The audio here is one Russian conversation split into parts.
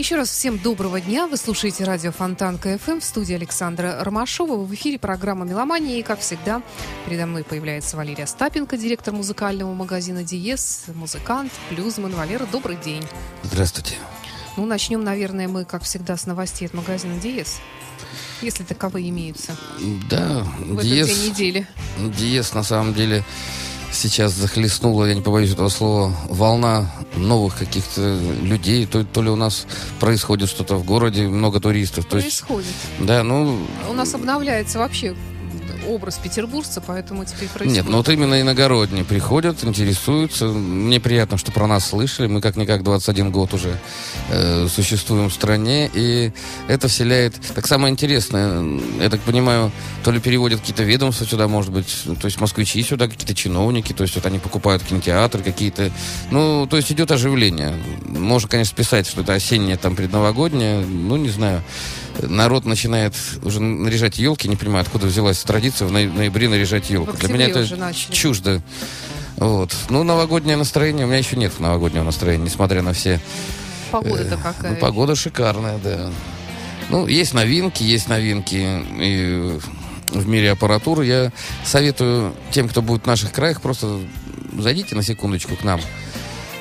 Еще раз всем доброго дня. Вы слушаете радио Фонтанка ФМ в студии Александра Ромашова. В эфире программа «Меломания». И, как всегда, передо мной появляется Валерия Стапенко, директор музыкального магазина «Диез», музыкант, блюзман. Валера, добрый день. Здравствуйте. Ну, начнем, наверное, мы, как всегда, с новостей от магазина «Диез». Если таковые имеются Да, в Диез, день недели. Диез на самом деле сейчас захлестнула, я не побоюсь этого слова, волна новых каких-то людей. То, то ли у нас происходит что-то в городе, много туристов. То есть, Происходит. да, ну, У нас обновляется вообще образ петербуржца, поэтому теперь происходит. Нет, ну вот именно иногородние приходят, интересуются. Мне приятно, что про нас слышали. Мы как-никак 21 год уже э, существуем в стране. И это вселяет... Так самое интересное, я так понимаю, то ли переводят какие-то ведомства сюда, может быть, то есть москвичи сюда, какие-то чиновники, то есть вот они покупают кинотеатры какие-то. Ну, то есть идет оживление. Можно, конечно, писать, что это осеннее, там, предновогоднее. Ну, не знаю народ начинает уже наряжать елки, не понимаю, откуда взялась традиция в ноя- ноябре наряжать елку. Для меня это начали. чуждо. Вот. Ну, новогоднее настроение, у меня еще нет новогоднего настроения, несмотря на все... Погода-то э, какая. ну, погода шикарная, да. Ну, есть новинки, есть новинки и в мире аппаратуры. Я советую тем, кто будет в наших краях, просто зайдите на секундочку к нам.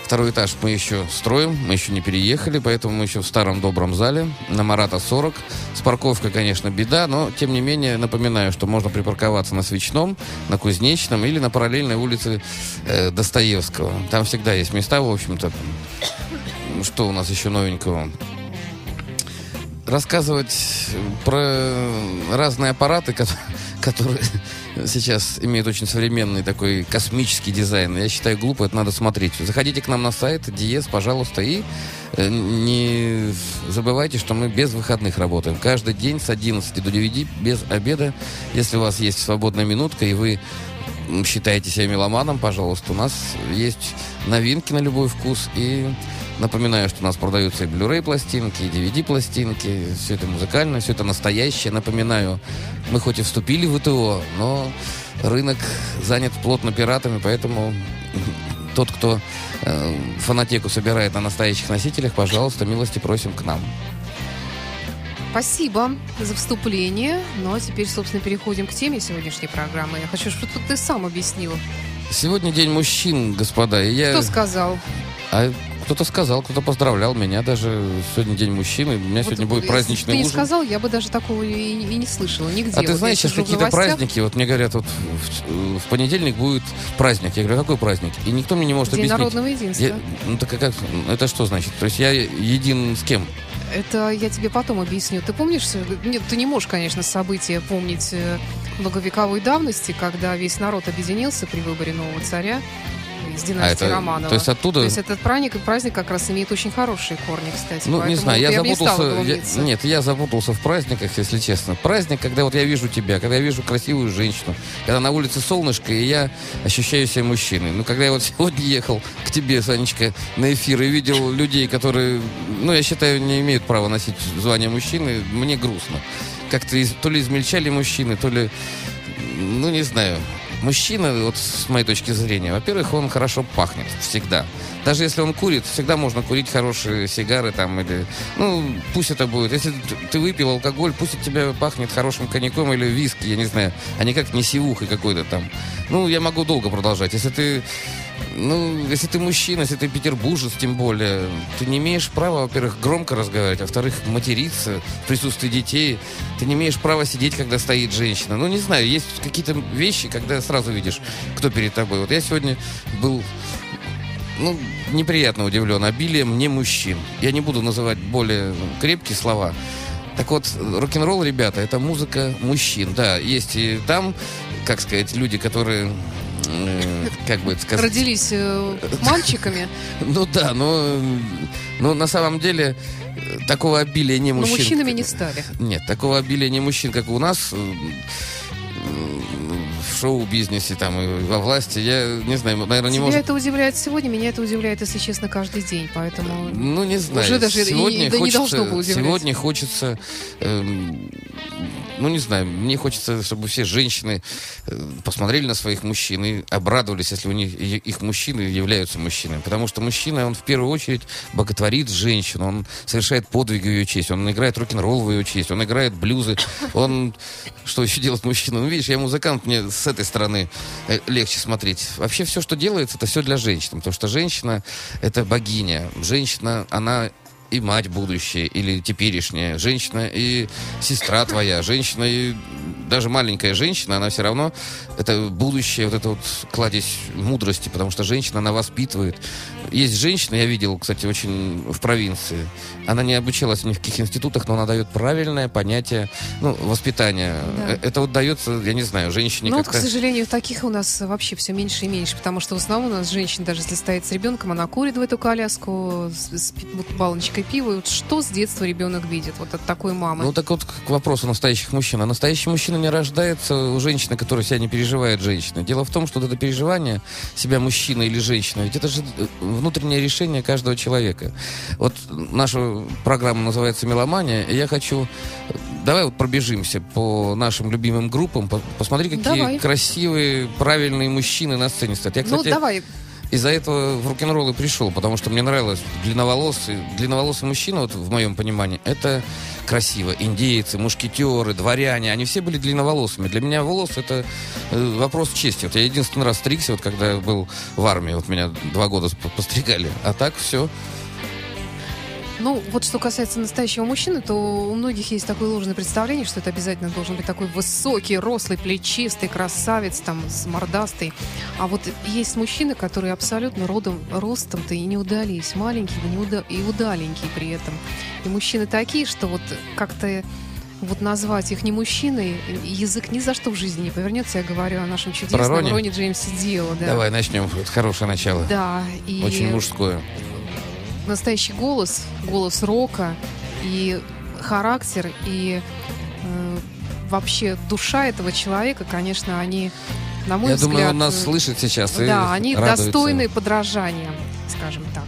Второй этаж мы еще строим, мы еще не переехали, поэтому мы еще в старом добром зале на Марата 40. С парковкой, конечно, беда, но тем не менее напоминаю, что можно припарковаться на Свечном, на Кузнечном или на параллельной улице э, Достоевского. Там всегда есть места, в общем-то. Что у нас еще новенького? Рассказывать про разные аппараты, ко- которые сейчас имеют очень современный такой космический дизайн. Я считаю, глупо, это надо смотреть. Заходите к нам на сайт Диез, пожалуйста, и э, не забывайте, что мы без выходных работаем. Каждый день с 11 до 9 без обеда. Если у вас есть свободная минутка, и вы считаете себя меломаном, пожалуйста, у нас есть новинки на любой вкус. И напоминаю, что у нас продаются и Blu-ray пластинки, и DVD пластинки. Все это музыкально, все это настоящее. Напоминаю, мы хоть и вступили в ИТО, но рынок занят плотно пиратами, поэтому тот, кто э, фонотеку собирает на настоящих носителях, пожалуйста, милости просим к нам. Спасибо за вступление. Ну а теперь, собственно, переходим к теме сегодняшней программы. Я хочу, чтобы ты сам объяснил. Сегодня день мужчин, господа. И я... Кто сказал? А кто-то сказал, кто-то поздравлял меня даже. Сегодня день мужчины. У меня Вот сегодня будет праздничный Ты не ужин. сказал, я бы даже такого и, и не слышала нигде. А ты Вот знаешь, я сейчас какие-то новостях, праздники, вот мне говорят, вот в, в понедельник будет праздник. Я говорю, какой праздник? И никто мне не может День объяснить. народного единства. Я- ну так а как? Это что значит? То есть я един с кем? Это я тебе потом объясню. Ты помнишь? э, Нет, ты не можешь, конечно, события помнить э, многовековой давности, когда весь народ объединился при выборе нового царя из династии А это- Романова. то есть оттуда- То есть этот праздник, праздник как раз имеет очень хорошие корни, кстати. Ну, не знаю, я я бы не запутался. я- нет, я запутался в праздниках, если честно. Праздник, когда вот я вижу тебя, когда я вижу красивую женщину, когда на улице солнышко, и я ощущаю себя мужчиной. Ну, когда я вот сегодня ехал к тебе, Санечка, на эфир и видел людей, которые, ну, я считаю, не имеют права носить звание мужчины, мне грустно. Как-то из- то ли измельчали мужчины, то ли, ну, не знаю. Мужчина, вот с моей точки зрения, во-первых, он хорошо пахнет всегда. Даже если он курит, всегда можно курить хорошие сигары там или... Ну, пусть это будет. Если ты выпил алкоголь, пусть от тебя пахнет хорошим коньяком или виски, я не знаю, а не как не сивухой какой-то там. Ну, я могу долго продолжать. Если ты... Ну, если ты мужчина, если ты петербуржец, тем более, ты не имеешь права, во-первых, громко разговаривать, а во-вторых, материться в присутствии детей. Ты не имеешь права сидеть, когда стоит женщина. Ну, не знаю, есть какие-то вещи, когда сразу видишь, кто перед тобой. Вот я сегодня был ну, неприятно удивлен обилием не мужчин. Я не буду называть более крепкие слова. Так вот, рок-н-ролл, ребята, это музыка мужчин. Да, есть и там, как сказать, люди, которые, э, как бы это сказать... Родились э, мальчиками, Ну да, но, но на самом деле такого обилия не но мужчин. мужчинами не стали. Нет, такого обилия не мужчин, как у нас. э, э, шоу-бизнесе, там, и во власти. Я не знаю, наверное, не Тебя может... это удивляет сегодня, меня это удивляет, если честно, каждый день. Поэтому Ну, не знаю. Уже даже и- сегодня да не хочется, должно было удивлять. Сегодня хочется... эм, ну, не знаю, мне хочется, чтобы все женщины э, посмотрели на своих мужчин и обрадовались, если у них их мужчины являются мужчинами. Потому что мужчина, он в первую очередь боготворит женщину, он совершает подвиги в ее честь, он играет рок-н-ролл в ее честь, он играет блюзы, он... Что еще делает мужчина? Ну, видишь, я музыкант, мне с этой стороны э, легче смотреть. Вообще все, что делается, это все для женщин. Потому что женщина — это богиня. Женщина, она и мать будущая, или теперешняя, женщина и сестра твоя, женщина и даже маленькая женщина, она все равно, это будущее, вот это вот кладезь мудрости, потому что женщина, она воспитывает. Есть женщина, я видел, кстати, очень в провинции, она не обучалась ни в каких институтах, но она дает правильное понятие, ну, воспитания. Да. Э, Это вот дается, я не знаю, женщине Ну, к сожалению, таких у нас вообще все меньше и меньше, потому что в основном у нас женщина, даже если стоит с ребенком, она курит в эту коляску с, с баночкой пива. И вот что с детства ребенок видит вот от такой мамы? Ну так вот к вопросу настоящих мужчин. А настоящий мужчина не рождается у женщины, которая себя не переживает женщина. Дело в том, что вот это переживание себя мужчина или женщина, ведь это же э, внутреннее решение каждого человека. Вот наша программа называется «Меломания», и я хочу... Давай вот пробежимся по нашим любимым группам, по- посмотри, какие Давай. красивые, правильные мужчины на сцене стоят. Я, ну, кстати, давай. из-за этого в рок-н-ролл и пришел, потому что мне нравилось длинноволосый, длинноволосый мужчина, вот в моем понимании, это красиво. Индейцы, мушкетеры, дворяне, они все были длинноволосыми. Для меня волос это э, вопрос чести. Вот я единственный раз стригся, вот когда я был в армии, вот меня два года постригали. А так все. Ну, вот что касается настоящего мужчины, то у многих есть такое ложное представление, что это обязательно должен быть такой высокий, рослый, плечистый, красавец, там, с мордастый. А вот есть мужчины, которые абсолютно родом, ростом-то и не удались. Маленькие и, не уда- и удаленькие при этом. И мужчины такие, что вот как-то вот назвать их не мужчиной, язык ни за что в жизни не повернется. Я говорю о нашем чудесном Рони? Роне Джеймсе Дио. Да. Давай начнем. Хорошее начало. Да, и Очень мужское. Настоящий голос, голос рока и характер и э, вообще душа этого человека, конечно, они, на мой Я взгляд, думаю, он нас э, слышит сейчас. и да, они радуется. достойны подражания, скажем так.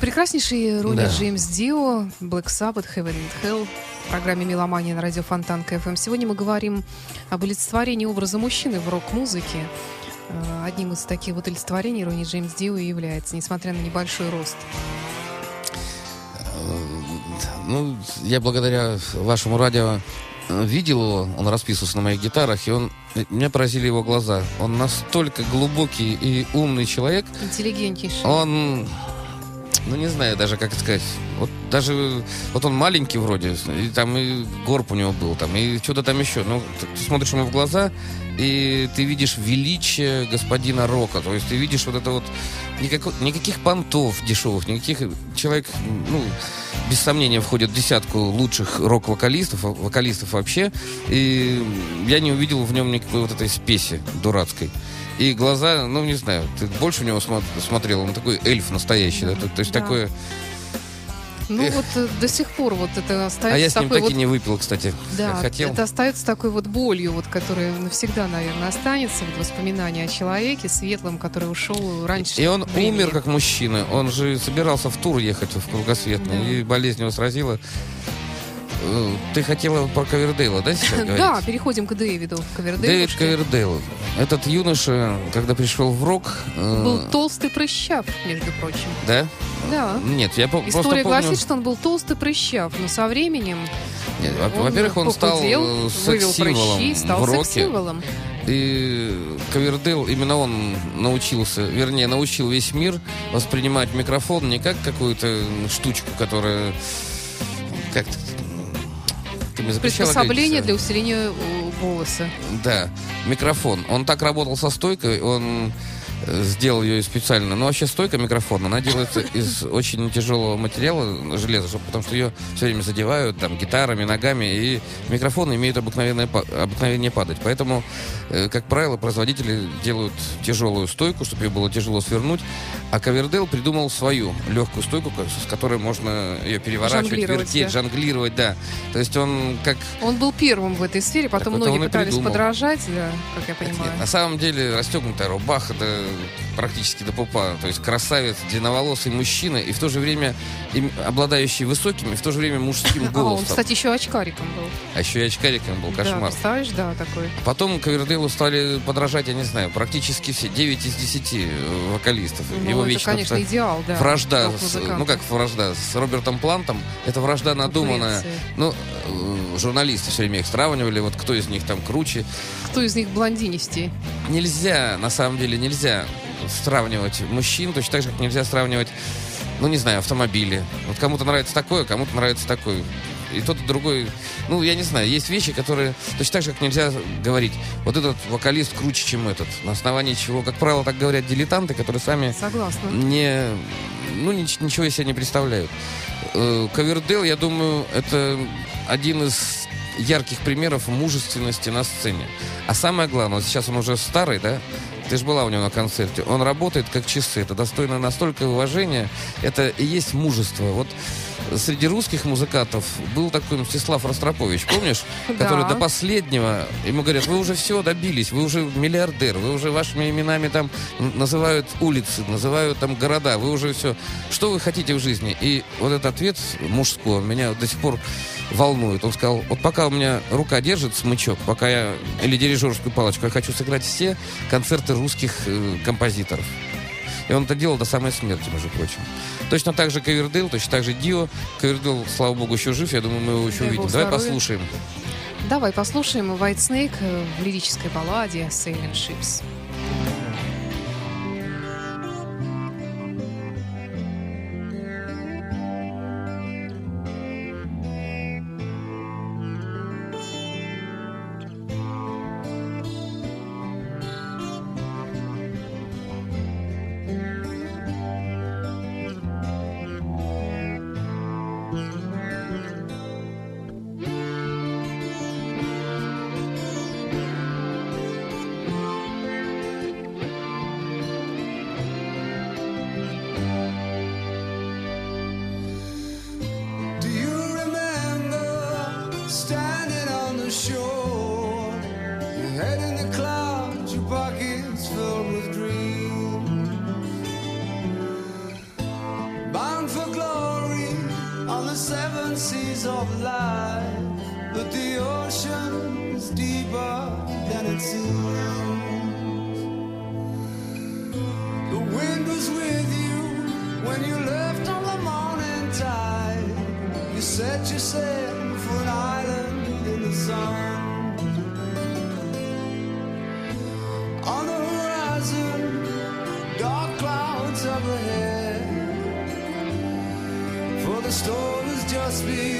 Наипрекраснейший Ронни Да. Джеймс Дио, Black Sabbath, Heaven and Hell в программе «Меломания» на радио Фонтанка FM. Сегодня мы говорим об олицетворении образа мужчины в рок-музыке. Э, Одним из таких вот олицетворений Ронни Джеймс Дио и является, несмотря на небольшой рост. Ну, я благодаря вашему радио э, видел его, он расписывался на моих гитарах, и он, э, меня поразили его глаза. Он настолько глубокий и умный человек, Интеллигентнейший. он, ну не знаю даже как сказать, вот даже, вот он маленький вроде, и там и горб у него был, там, и что-то там еще, ну, ты, смотришь ему в глаза, и ты видишь величие господина Рока, то есть ты видишь вот это вот, никакого- никаких понтов дешевых, никаких, человек, ну, без сомнения входит в десятку лучших рок-вокалистов, вокалистов вообще, и я не увидел в нем никакой вот этой спеси дурацкой. И глаза, ну, не знаю, ты больше в него смо- смотрел, он такой эльф настоящий, да, то, то есть Да. такое... Ну Эх. вот э, до сих пор вот это остается А я с ним такой так вот и не выпил, кстати, Да, хотел. это остается такой вот болью, вот, которая навсегда, наверное, останется. Вот воспоминание о человеке светлом, который ушел раньше. И он времени. умер как мужчина. Он же собирался в тур ехать в Кругосветный, Да. и болезнь его сразила. Э, Ты хотела про Ковердейла, да, сейчас говорить? Да, переходим к Дэвиду Ковердейлу. Дэвид Ковердейл. Этот юноша, когда пришел в рок... э, Был толстый прыщав, между прочим. Да? Да. Нет, я просто История гласит, что он был толстый прыщав, но со временем Во-первых, он стал э, секс-символом стал в роке. И Ковердейл, именно он научился, вернее, научил весь мир воспринимать микрофон не как какую-то штучку, которая как-то... Мне запрещала Приспособление для усиления э, голоса. Да, микрофон. Он так работал со стойкой, он э, сделал ее специально. Но вообще стойка микрофона, она делается из очень тяжелого материала, железа, чтоб- потому что ее все время задевают там гитарами, ногами, и микрофон имеет обыкновенное, обыкновение падать. Поэтому, э, как правило, производители делают тяжелую стойку, чтобы ее было тяжело свернуть, а Ковердейл придумал свою легкую стойку, с которой можно ее переворачивать, Жонглировать, вертеть, да. жонглировать, да. То есть он как Он был первым в этой сфере, потом Так многие пытались подражать, да, как я Нет, понимаю. на самом деле расстегнутая рубаха это практически до пупа. То есть красавец, длинноволосый мужчина и в то же время им- обладающий высоким и в то же время мужским А, он, голосом. кстати, еще очкариком был. А еще и очкариком был Да, кошмар. представляешь, да, такой. Потом Ковердейлу стали подражать, я не знаю, практически все, 9 из 10 э, вокалистов. Ну, Его это, вечно конечно, вот идеал, да. вражда, с- ну как вражда, с Робертом Плантом, это вражда надуманная. Конкуренция. Ну, э, журналисты все время их сравнивали, вот кто из них там круче. Кто из них блондинистей? нельзя, на самом деле, нельзя сравнивать мужчин, точно так же, как нельзя сравнивать, ну, не знаю, автомобили. Вот кому-то нравится такое, кому-то нравится такой. И тот, и другой, ну, я не знаю, есть вещи, которые точно так же, как нельзя говорить, вот этот вокалист круче, чем этот. На основании чего, как правило, так говорят дилетанты, которые сами Согласна. не, ну, нич- ничего из себя не представляют. Э, Ковердейл, я думаю, это один из ярких примеров мужественности на сцене. А самое главное, вот сейчас он уже старый, да? Ты же была у него на концерте. Он работает как часы. Это достойно настолько уважения. Это и есть мужество. Вот среди русских музыкантов был такой Мстислав Ростропович, помнишь? Который Да. до последнего, ему говорят, вы уже все добились, вы уже миллиардер, вы уже вашими именами там называют улицы, называют там города, вы уже все. Что вы хотите в жизни? И вот этот ответ мужской меня до сих пор волнует. Он сказал, вот пока у меня рука держит смычок, пока я, или дирижерскую палочку, я хочу сыграть все концерты русских э, композиторов. И он это делал до самой смерти, между прочим. Точно так же Ковердейл, точно так же Дио. Ковердейл, слава богу, еще жив. Я думаю, мы его еще увидим. Давай послушаем. Давай послушаем White Snake в лирической балладе Sailing Ships. set for an island in the sun. On the horizon, dark clouds up ahead. For the storm is just beginning.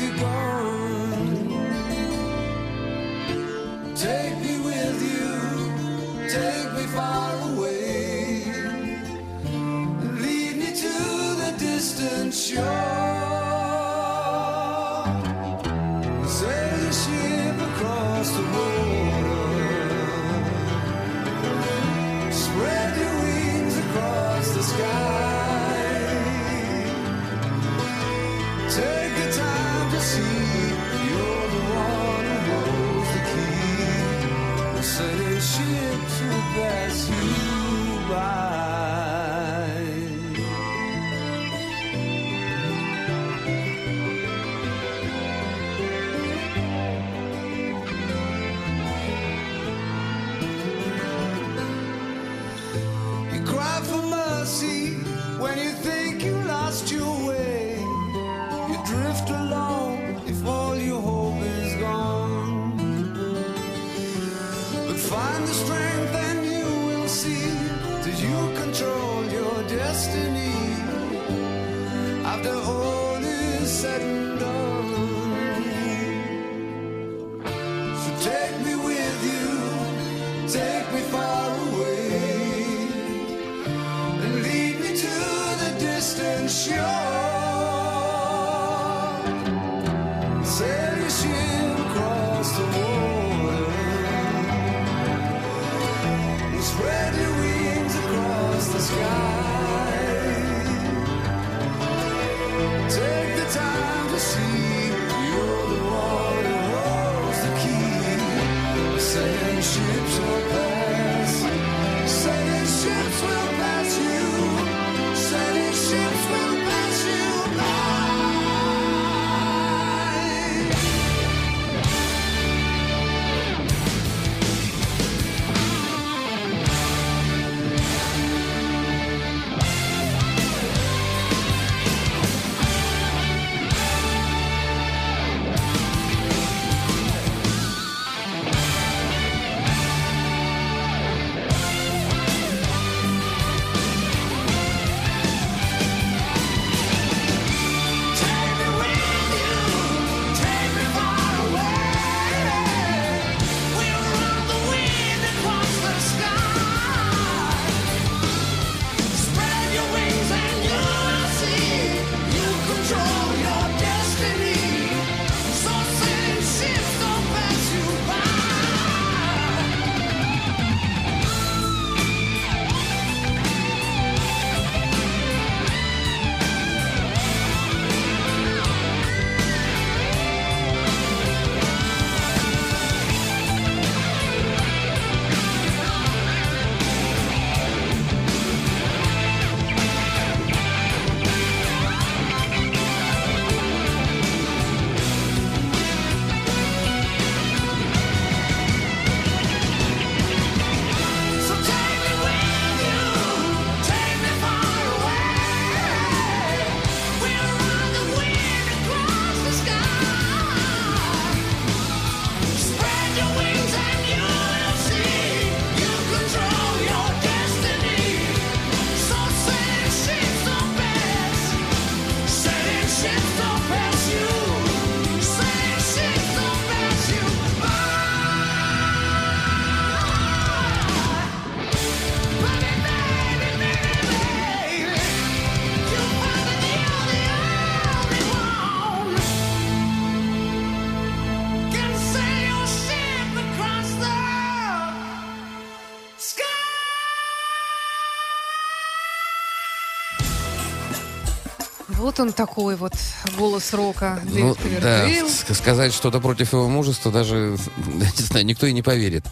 Вот он такой вот голос рока. Ну, Дэвид да, сказать что-то против его мужества даже, не знаю, никто и не поверит.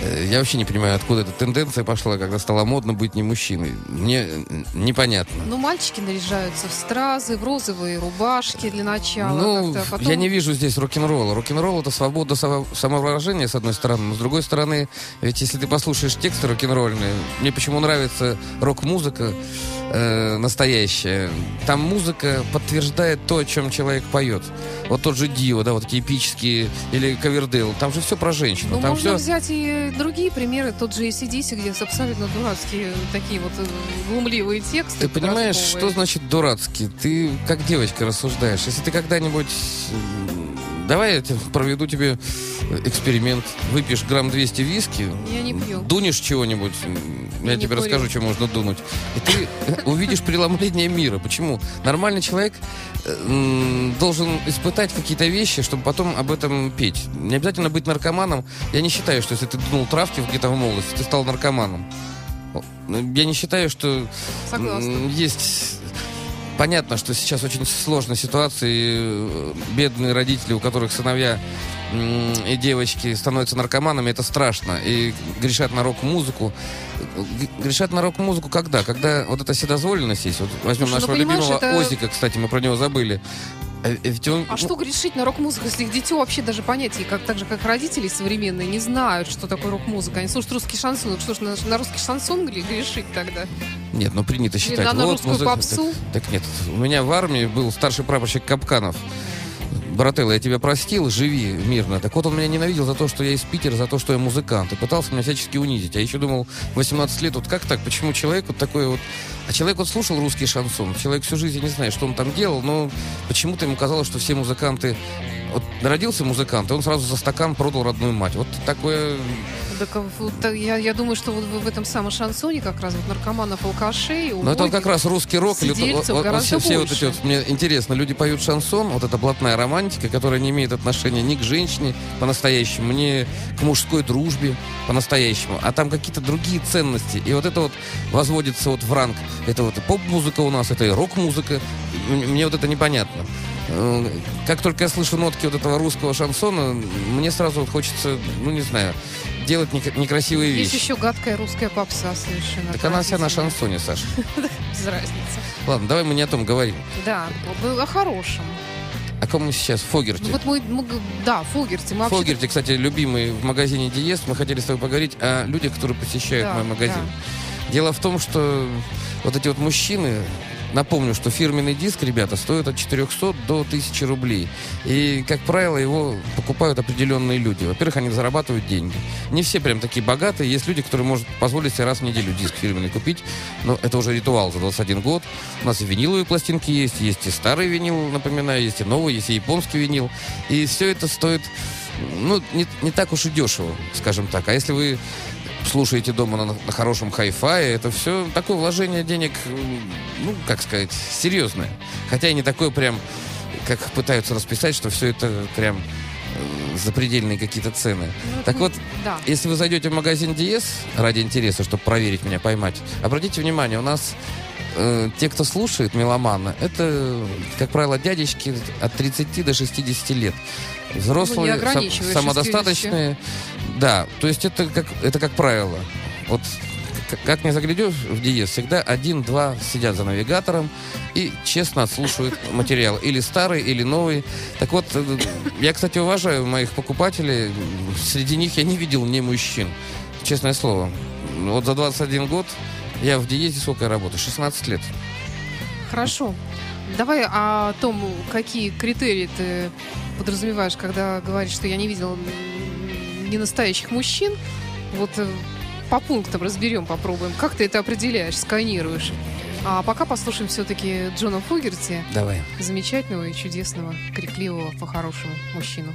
Э, Я вообще не понимаю, откуда эта тенденция пошла, когда стало модно быть не мужчиной. Мне э, непонятно. Ну, мальчики наряжаются в стразы, в розовые рубашки для начала. Ну, а потом- я не вижу здесь рок-н-ролла. Рок-н-ролл это свобода само- самовыражения, с одной стороны, но с другой стороны, ведь если ты послушаешь тексты рок-н-ролльные, мне почему нравится рок-музыка э, настоящая, там музыка подтверждает то, о чем человек поет. Вот тот же Дио, да, вот такие эпические, или Ковердейл, там же все про женщину. Ну, там можно все... взять и другие примеры, тот же ACDC, где абсолютно дурацкие такие вот э, глумливые тексты. Ты понимаешь, что значит дурацкий? Ты как девочка рассуждаешь. Если ты когда-нибудь... Давай я проведу тебе эксперимент. Выпьешь грамм 200 виски, Я не пью. дунешь чего-нибудь, я, Я тебе расскажу, что можно дунуть. И ты увидишь преломление мира. Почему? Нормальный человек э, должен испытать какие-то вещи, чтобы потом об этом петь. Не обязательно быть наркоманом. Я не считаю, что если ты дунул травки где-то в молодости, ты стал наркоманом. Я не считаю, что Согласна. есть... Понятно, что сейчас очень сложная ситуация. и, э, Бедные родители, у которых сыновья и девочки становятся наркоманами, это страшно. И грешат на рок-музыку. Грешат на рок-музыку когда? Когда вот эта вседозволенность есть. Вот возьмем Слушай, ну, нашего любимого это- Озика, кстати, мы про него забыли. Э, э, ведь он- А что грешить на рок-музыку, если их дитё вообще даже понятия, как, так же, как родители современные, не знают, что такое рок-музыка. Они слушают русский шансон. Что ж, на, на русский шансон гре- грешить тогда? Нет, ну принято Или считать. на, на вот русскую музыка- попсу? Так нет, у меня в армии был старший прапорщик Капканов. Брателло, я тебя простил, живи мирно. Так вот, он меня ненавидел за то, что я из Питера, за то, что я музыкант. И пытался меня всячески унизить. А еще думал, 18 лет, вот как так? Почему человек вот такой вот... А человек вот слушал русский шансон. Человек всю жизнь, я не знаю, что он там делал, но почему-то ему казалось, что все музыканты... Вот родился музыкант, и он сразу за стакан продал родную мать. Вот такое... Так, а вот, я, я думаю, что вот в, этом самом шансоне как раз вот наркоманов, алкашей, Но Ну, это вот как раз русский рок. или сидельцев вот- вот гораздо все, все вот эти вот, мне интересно, люди поют шансон, вот эта блатная романтика, которая не имеет отношения ни к женщине по-настоящему, ни к мужской дружбе по-настоящему, а там какие-то другие ценности. И вот это вот возводится вот в ранг. Это вот и поп-музыка у нас, это и рок-музыка. Мне вот это непонятно. Э, Как только я слышу нотки вот этого русского шансона, мне сразу вот хочется, ну не знаю, делать нек- некрасивые Есть вещи. еще гадкая русская попса совершенно. Так она вся на шансоне, Саша. Без разницы. Ладно, давай мы не о том говорим. Да, о хорошем. О ком мы сейчас? Фогерти. Ну, вот мы, мы да, Фогерти. Мы Фогерти, кстати, любимый в магазине Диез. Мы хотели с тобой поговорить о людях, которые посещают Да, мой магазин. Дело в том, что вот эти вот мужчины, напомню, что фирменный диск, ребята, стоит от 400 до 1000 рублей. И, как правило, его покупают определенные люди. Во-первых, они зарабатывают деньги. Не все прям такие богатые. Есть люди, которые могут позволить себе раз в неделю диск фирменный купить. Но это уже ритуал за 21 год. У нас и виниловые пластинки есть, есть и старый винил, напоминаю, есть и новый, есть и японский винил. И все это стоит, ну, не, не так уж и дешево, скажем так. А если вы слушаете дома на, на хорошем хай-фае, это все такое вложение денег, ну, как сказать, серьезное. Хотя и не такое прям, как пытаются расписать, что все это прям э, запредельные какие-то цены. Ну, Так вот, Да. если вы зайдете в магазин Диес ради интереса, чтобы проверить меня, поймать, обратите внимание, у нас э, те, кто слушает меломана, это, как правило, дядечки от 30 до 60 лет. Взрослые, Ну, сам- самодостаточные. Да, то есть это как, это как правило. Вот как не заглядешь в Диез, всегда один-два сидят за навигатором и честно отслушивают материал. Или старый, или новый. Так вот, э, я, кстати, уважаю моих покупателей. Среди них я не видел не мужчин. Честное слово. Вот за 21 год я в Диезе сколько работаю? 16 лет. Хорошо. Давай о том, какие критерии ты подразумеваешь, когда говоришь, что я не видел м, ненастоящих мужчин. Вот э, по пунктам разберем, попробуем. Как ты это определяешь, сканируешь? А пока послушаем все-таки Джона Фогерти, Давай. замечательного и чудесного, крикливого, по-хорошему мужчину.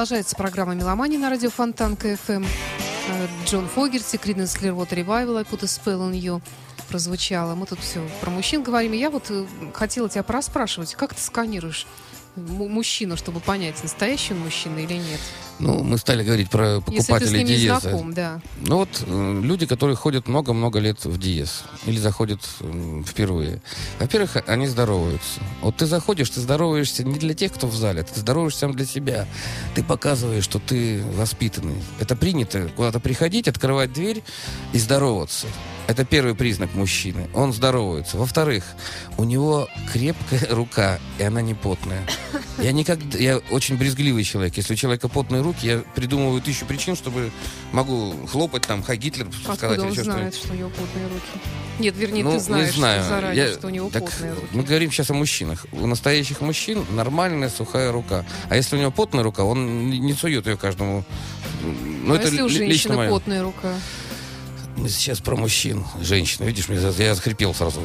Продолжается программа «Меломания» на радио Фонтанка FM. Э, Джон Фогерти, Creedence Clearwater Revival, I Put a Spell on You прозвучало. Мы тут все про мужчин говорим. Я вот э, хотела тебя пораспрашивать, как ты сканируешь мужчину, чтобы понять, настоящий он мужчина или нет? Ну, мы стали говорить про Если покупателей не диеза. знаком, да. Ну вот э, люди, которые ходят много-много лет в диез или заходят впервые. Во-первых, они здороваются. Вот ты заходишь, ты здороваешься не для тех, кто в зале, ты здороваешься сам для себя. Ты показываешь, что ты воспитанный. Это принято куда-то приходить, открывать дверь и здороваться. Это первый признак мужчины. Он здоровается. Во-вторых, у него крепкая рука, и она не потная. Я никогда, я очень брезгливый человек. Если у человека потные руки, я придумываю тысячу причин, чтобы могу хлопать там, хай Гитлер сказать Откуда он еще знает, что-нибудь. что у него потные руки? Нет, вернее, Ну, ты знаешь не знаю. заранее, Я- что у него так потные руки. Мы говорим сейчас о мужчинах. У настоящих мужчин нормальная сухая рука. А если у него потная рука, он не- сует ее каждому. Ну, а это если у лично женщины мое. потная рука? Сейчас про мужчин. Женщина, видишь, я захрипел сразу.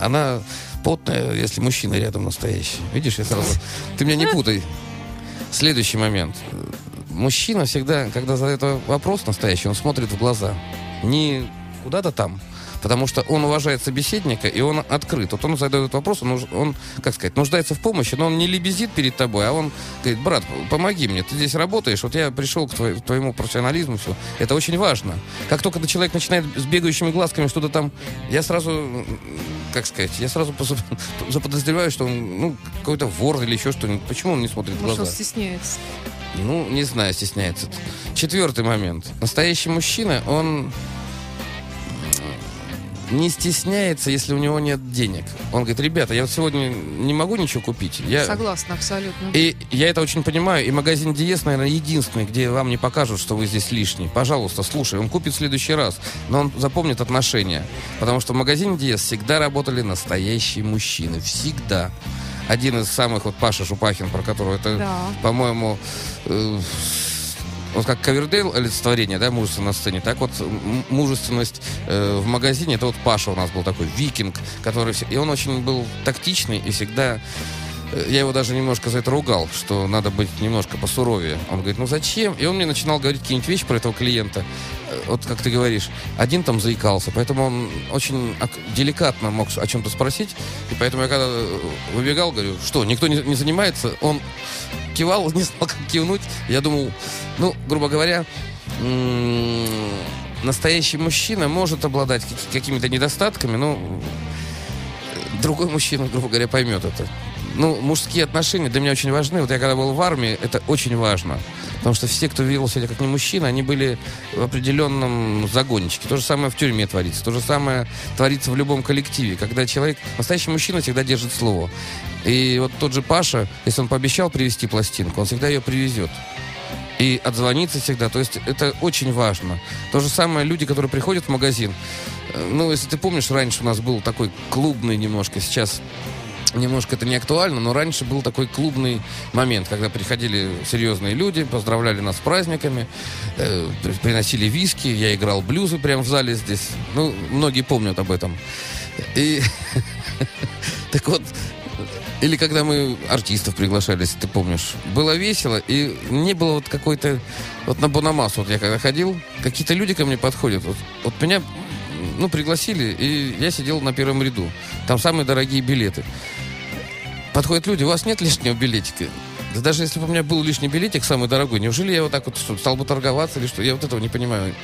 Она потная, если мужчина рядом настоящий. Видишь, я сразу... Ты меня не путай. Следующий момент. Мужчина всегда, когда задает вопрос настоящий, он смотрит в глаза. Не куда-то там, потому что он уважает собеседника, и он открыт. Вот он задает этот вопрос, он, он, как сказать, нуждается в помощи, но он не лебезит перед тобой, а он говорит, брат, помоги мне, ты здесь работаешь, вот я пришел к твоей- твоему профессионализму, все. Это очень важно. Как только человек начинает с бегающими глазками что-то там, я сразу, как сказать, я сразу заподозреваю, что он, ну, какой-то вор или еще что-нибудь. Почему он не смотрит в Может, он глаза? стесняется? Ну, не знаю, стесняется. Четвертый момент. Настоящий мужчина, он не стесняется, если у него нет денег. Он говорит, ребята, я вот сегодня не могу ничего купить. Я... Согласна, абсолютно. И я это очень понимаю. И магазин Диес, наверное, единственный, где вам не покажут, что вы здесь лишний. Пожалуйста, слушай, он купит в следующий раз. Но он запомнит отношения. Потому что в магазине Диес всегда работали настоящие мужчины. Всегда. Один из самых, вот Паша Шупахин, про которого это, Да. по-моему, э, вот как Ковердейл олицетворение, да, мужество на сцене, так вот мужественность э, в магазине, это вот Паша у нас был такой викинг, который... И он очень был тактичный и всегда... Я его даже немножко за это ругал, что надо быть немножко посуровее. Он говорит, ну зачем? И он мне начинал говорить какие-нибудь вещи про этого клиента. Э, Вот как ты говоришь, один там заикался, поэтому он очень деликатно мог о чем-то спросить. И поэтому я когда э, выбегал, говорю, что, никто не, не занимается? Он кивал, не знал, как кивнуть. Я думал, ну, грубо говоря, настоящий мужчина может обладать каки- какими-то недостатками, но э, другой мужчина, грубо говоря, поймет это. Ну, мужские отношения для меня очень важны. Вот я когда был в армии, это очень важно. Потому что все, кто вел себя как не мужчина, они были в определенном загончике. То же самое в тюрьме творится. То же самое творится в любом коллективе. Когда человек... Настоящий мужчина всегда держит слово. И вот тот же Паша, если он пообещал привезти пластинку, он всегда ее привезет. И отзвониться всегда. То есть это очень важно. То же самое люди, которые приходят в магазин. Э, Ну, если ты помнишь, раньше у нас был такой клубный немножко, сейчас немножко это не актуально, но раньше был такой клубный момент, когда приходили серьезные люди, поздравляли нас с праздниками, э, при- приносили виски, я играл блюзы прямо в зале здесь. Ну, многие помнят об этом. И так вот, или когда мы артистов приглашали, если ты помнишь, было весело, и не было вот какой-то... Вот на Бономас, вот я когда ходил, какие-то люди ко мне подходят. Вот, вот меня, ну, пригласили, и я сидел на первом ряду. Там самые дорогие билеты. Подходят люди, у вас нет лишнего билетика? Да даже если бы у меня был лишний билетик, самый дорогой, неужели я вот так вот что, стал бы торговаться или что? Я вот этого не понимаю.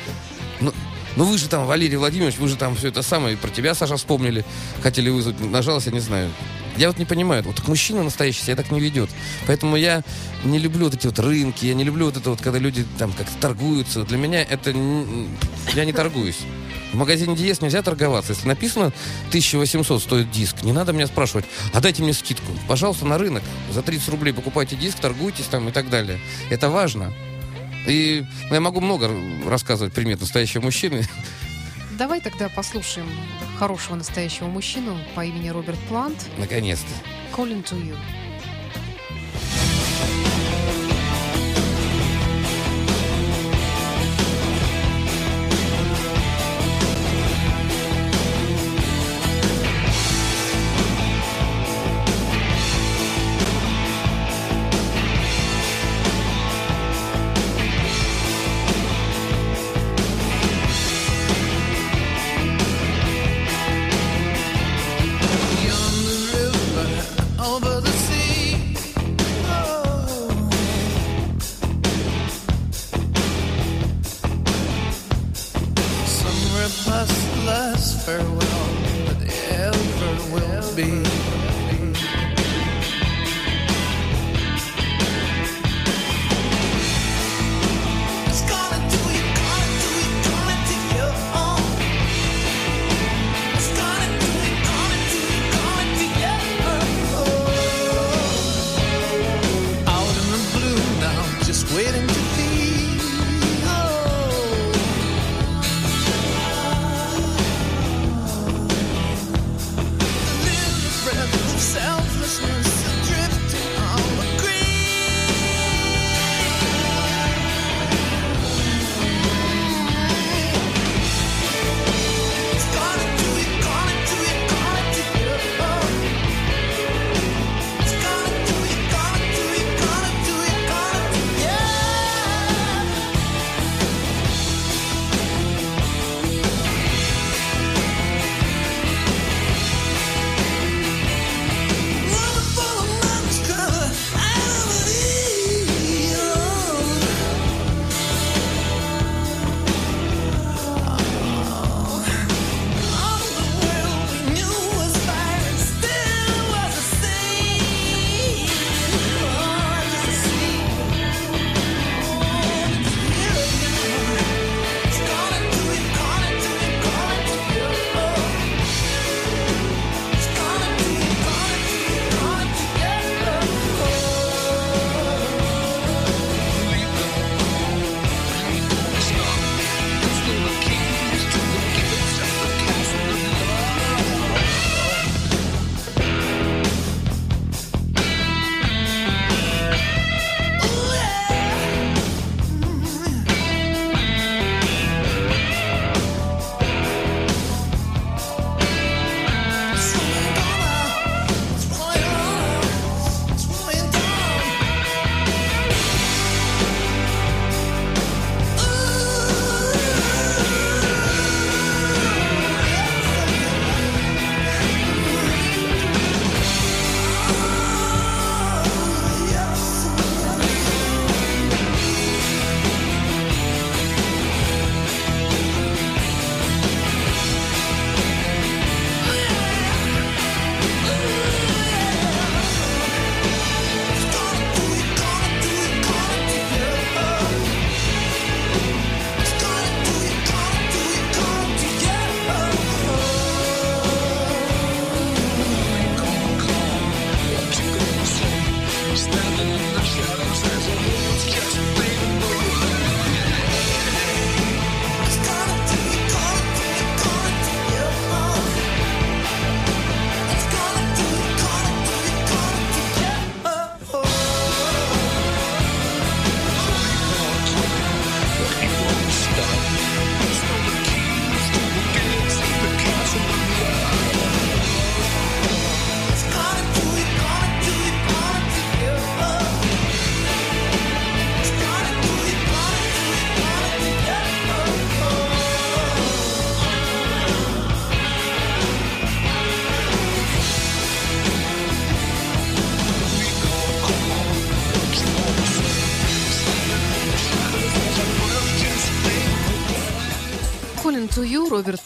Ну, ну вы же там, Валерий Владимирович, вы же там все это самое, про тебя, Саша, вспомнили, хотели вызвать, нажалась, я не знаю. Я вот не понимаю, вот мужчина настоящий себя так не ведет. Поэтому я не люблю вот эти вот рынки, я не люблю вот это вот, когда люди там как-то торгуются. Для меня это... Я не торгуюсь. В магазине Диес нельзя торговаться. Если написано 1800 стоит диск, не надо меня спрашивать, а дайте мне скидку. Пожалуйста, на рынок. За 30 рублей покупайте диск, торгуйтесь там и так далее. Это важно. И я могу много рассказывать примет настоящего мужчины. Давай тогда послушаем хорошего настоящего мужчину по имени Роберт Плант. Наконец-то. Calling to you.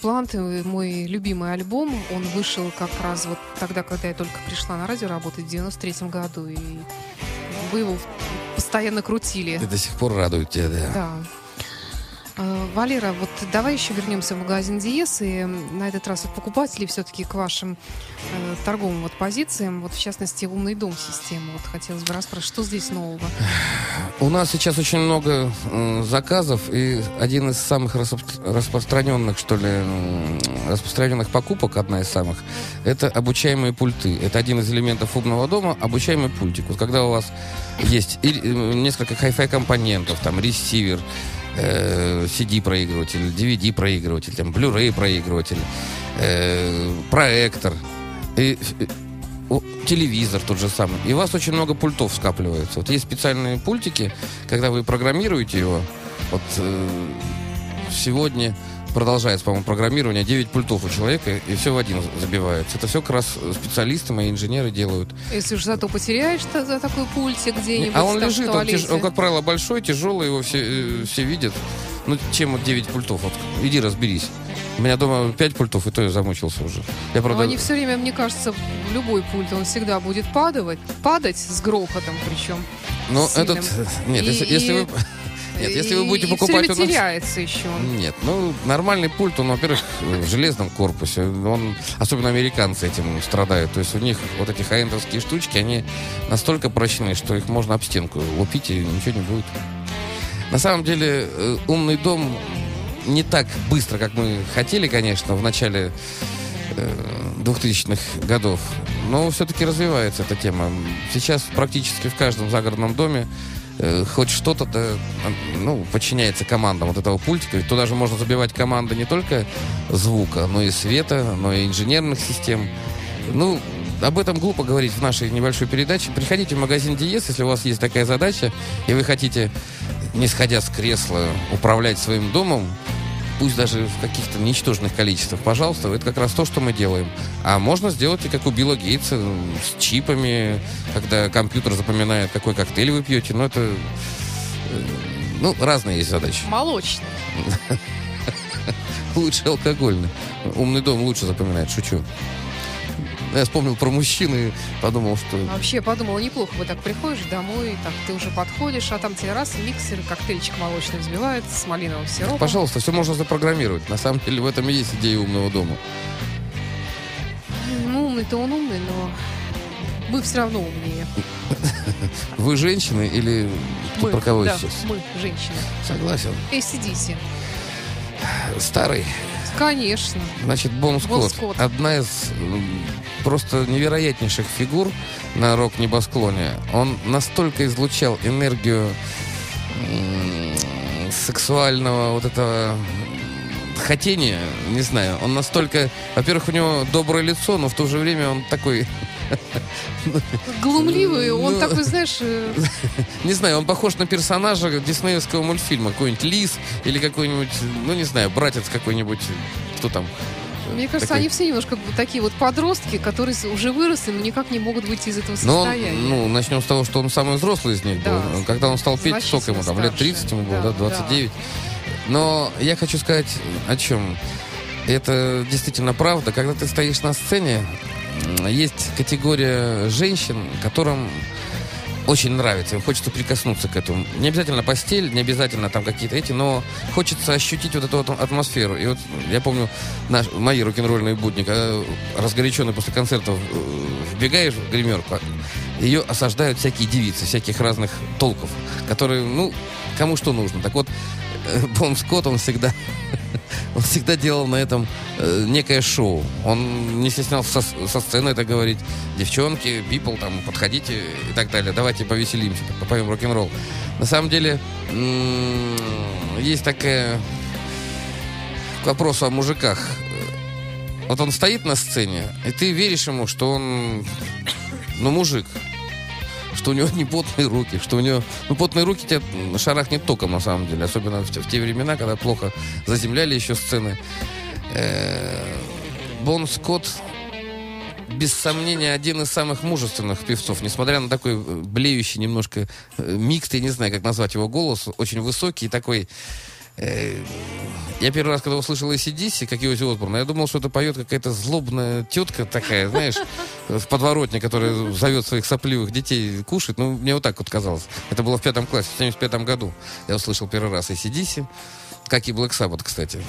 Плант, э, мой любимый альбом. Он вышел как раз вот тогда, когда я только пришла на радио работать, в 93 году. И вы его постоянно крутили. И до сих пор радует тебя, да. Да. Э, Валера, вот давай еще вернемся в магазин Диес и на этот раз от покупателей все-таки к вашим э, торговым вот позициям, вот в частности умный дом системы. Вот хотелось бы расспрашивать, что здесь нового? У нас сейчас очень много м, заказов, и один из самых распро- распространенных, что ли, распространенных покупок, одна из самых, это обучаемые пульты. Это один из элементов умного дома, обучаемый пультик. Вот когда у вас есть э, несколько хай-фай компонентов, там, ресивер, э, CD-проигрыватель, DVD-проигрыватель, там, Blu-ray проигрыватель, э, проектор, и, э, о, телевизор тот же самый. И у вас очень много пультов скапливается. Вот есть специальные пультики, когда вы программируете его. Вот э, сегодня продолжается, по-моему, программирование 9 пультов у человека, и все в один забивается. Это все как раз специалисты, мои инженеры делают. Если уж зато потеряешь та- за такой пультик где-нибудь а он там лежит, он, тяж- он, как правило, большой, тяжелый, его все, э, все видят. Ну, чем вот 9 пультов? Вот, иди разберись. У меня дома 5 пультов, и то я замучился уже. Я, Но правда, они все время, мне кажется, любой пульт, он всегда будет падать, падать с грохотом причем. ну, этот... Нет, И- если, если вы... Нет, если вы будете и, покупать у все время нас... теряется еще. Нет, ну, нормальный пульт, он, во-первых, в железном корпусе. Он, особенно американцы этим страдают. То есть у них вот эти хай-эндовские штучки, они настолько прочные, что их можно об стенку лупить, и ничего не будет. На самом деле, э, умный дом не так быстро, как мы хотели, конечно, в начале э, 2000-х годов. Но все-таки развивается эта тема. Сейчас практически в каждом загородном доме э, хоть что-то ну, подчиняется командам вот этого пультика. Ведь туда же можно забивать команды не только звука, но и света, но и инженерных систем. Ну, об этом глупо говорить в нашей небольшой передаче. Приходите в магазин Диес, если у вас есть такая задача, и вы хотите, не сходя с кресла, управлять своим домом, пусть даже в каких-то ничтожных количествах, пожалуйста, это как раз то, что мы делаем. А можно сделать и как у Билла Гейтса, с чипами, когда компьютер запоминает, какой коктейль вы пьете. Ну, это... э, Ну, разные есть задачи. Молочный. Лучше алкогольный. Умный дом лучше запоминает, шучу. Я вспомнил про мужчин и подумал, что... Вообще, подумала, неплохо бы так приходишь домой, так ты уже подходишь, а там тебе раз, миксер, коктейльчик молочный взбивает с малиновым сиропом. Пожалуйста, все можно запрограммировать. На самом деле в этом и есть идея умного дома. Ну, умный-то он умный, но мы все равно умнее. Вы женщины или Мы, про кого да, сейчас? мы, женщины. Согласен. ACDC. Старый. Конечно. Значит, Бон Бон Скотт. Скотт. Одна из просто невероятнейших фигур на рок-небосклоне. Он настолько излучал энергию сексуального вот этого хотения, не знаю, он настолько, во-первых, у него доброе лицо, но в то же время он такой, Глумливый, он Ну. такой, знаешь, э, не знаю, он похож на персонажа диснеевского мультфильма, какой-нибудь лис или какой-нибудь, ну не знаю, братец какой-нибудь, кто там. Мне кажется, Такой- они все немножко такие вот подростки, которые уже выросли, но никак не могут выйти из этого Но, состояния. ну, начнем с того, что он самый взрослый из них Да, был. Когда он стал петь, сколько ему там, лет значительно 30 ему было, старше. да, Да, 29. Но я хочу сказать о чем. Это действительно правда. Когда ты стоишь на сцене, есть категория женщин, которым очень нравится, хочется прикоснуться к этому. Не обязательно постель, не обязательно там какие-то эти, но хочется ощутить вот эту вот атмосферу. И вот я помню наш, мои рок-н-ролльные будни, когда разгоряченный после концертов э, вбегаешь в гримерку, ее осаждают всякие девицы, всяких разных толков, которые, ну, кому что нужно. Так вот, э, Бон Скотт, он всегда, он всегда делал на этом э, некое шоу. Он не стеснялся со, со сцены это говорить. Девчонки, people, там, подходите и так далее. Давайте повеселимся, попоем рок-н-ролл. На самом деле, м, есть такая... К вопросу о мужиках. Вот он стоит на сцене, и ты веришь ему, что он, ну, мужик. Что у него не потные руки, что у него... Ну, потные руки тебя шарахнет током, на самом деле. Особенно в, в те времена, когда плохо заземляли еще сцены. Э, Бон Скотт, без сомнения, один из самых мужественных певцов. Несмотря на такой э, блеющий немножко э, микс, я не знаю, как назвать его голос, очень высокий, такой... я первый раз, когда услышал ACDC, как Йози Осборн, я думал, что это поет какая-то злобная тетка такая, знаешь, в подворотне, которая зовет своих сопливых детей кушать. Ну, мне вот так вот казалось. Это было в пятом классе, в 75 году. Я услышал первый раз ACDC, как и Black Sabbath, кстати.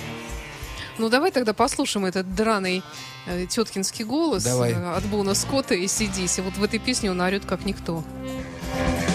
Ну, давай тогда послушаем этот драный э, теткинский голос Давай. э, от Бона Скотта и Сидиси. Вот в этой песне он орет как никто. Thank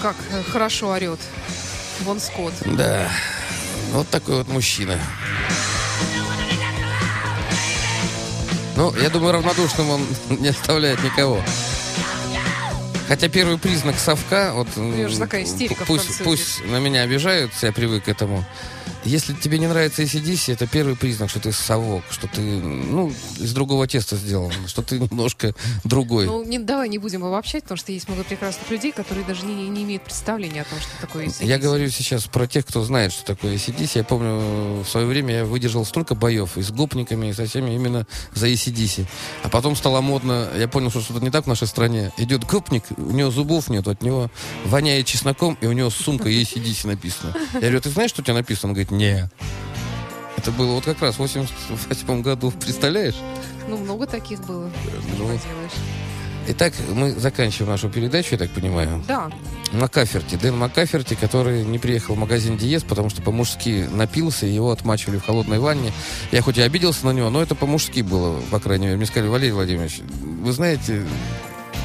как э, хорошо орет. Вон Скотт. Да. Вот такой вот мужчина. Ну, я думаю, равнодушным он не оставляет никого. Хотя первый признак совка, вот пусть, пусть на меня обижаются, я привык к этому. Если тебе не нравится ACDC, это первый признак, что ты совок, что ты, ну, из другого теста сделан, что ты немножко другой. Ну, не, давай не будем обобщать, потому что есть много прекрасных людей, которые даже не, не имеют представления о том, что такое AC/DC. Я говорю сейчас про тех, кто знает, что такое ACDC. Я помню, в свое время я выдержал столько боев и с гопниками, и со всеми именно за ACDC. А потом стало модно, я понял, что что-то не так в нашей стране. Идет гопник, у него зубов нет, от него воняет чесноком, и у него сумка ACDC написано. Я говорю, ты знаешь, что у тебя написано? Он говорит, не. Это было вот как раз в 88 году, представляешь? Ну, много таких было. Ну. поделаешь. Итак, мы заканчиваем нашу передачу, я так понимаю. Да, Макаферти, Дэн Макаферти, который не приехал в магазин Диез, потому что по-мужски напился, и его отмачивали в холодной ванне. Я хоть и обиделся на него, но это по-мужски было, по крайней мере. Мне сказали, Валерий Владимирович, вы знаете,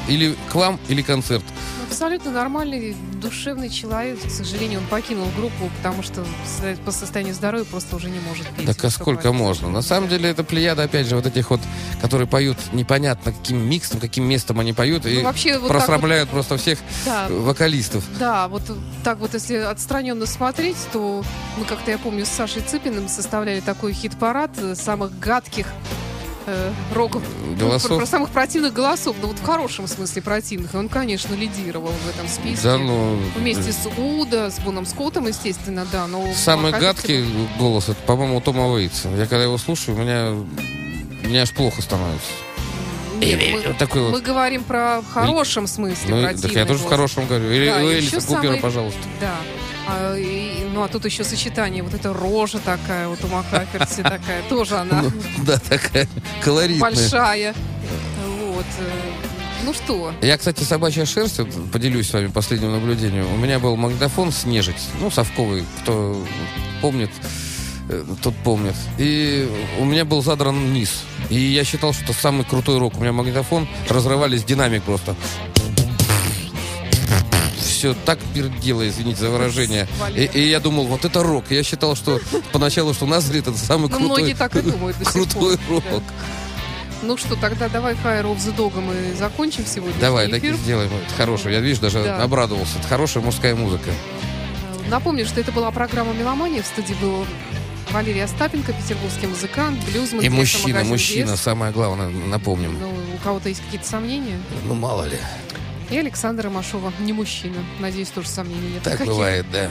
или к вам, или концерт. абсолютно нормальный, душевный человек. К сожалению, он покинул группу, потому что по состоянию здоровья просто уже не может петь. Так а сколько можно? На самом деле это плеяда, опять же, вот этих вот, которые поют непонятно каким миксом, каким местом они поют, и Ну, вообще, вот просрамляют просто всех Да, вокалистов. Да, вот так вот, если отстраненно смотреть, то мы как-то, я помню, с Сашей Цыпиным составляли такой хит-парад э, самых гадких э, роков. Голосов? Про, про самых противных голосов, но вот в хорошем смысле противных. И он, конечно, лидировал в этом списке. Да, ну... Вместе с Уда, с Боном Скоттом, естественно, да. Но Самый гадкий голос, это, по-моему, у Тома Уэйтса. Я когда его слушаю, у меня, мне аж плохо становится. Нет, мы, Вот такой мы вот. говорим про в хорошем смысле Ну, так я тоже в голос. хорошем говорю. Или Да, Элиса Купера, самый- пожалуйста. Да. А, и- ну, а тут еще сочетание. Вот эта рожа такая, вот у Макаферти такая. Тоже она Ну, да, такая колоритная. большая. Вот. э, Ну что, Я, кстати, собачья шерсть, поделюсь с вами последним наблюдением. У меня был магнитофон с нежить, ну, совковый, кто помнит, тот помнит. И у меня был задран низ. И я считал, что это самый крутой рок. У меня магнитофон, разрывались динамик просто. Все так пердело, извините за выражение. И, и я думал, вот это рок. Я считал, что поначалу, что Назрит это самый ну, крутой, многие так и думают крутой пор. рок. Да. Ну что, тогда давай Fire of the Dog мы закончим сегодня. Давай, так и сделаем. Это хорошее. Я, видишь, даже Да. обрадовался. Это хорошая мужская музыка. Напомню, что это была программа «Меломания». В студии был Валерий Остапенко, петербургский музыкант, блюзман. И мужчина, мужчина, «Вес». самое главное, напомним. Ну, у кого-то есть какие-то сомнения? Ну, мало ли. И Александра Машова, не мужчина. Надеюсь, тоже сомнений нет. Так Каких? бывает, да.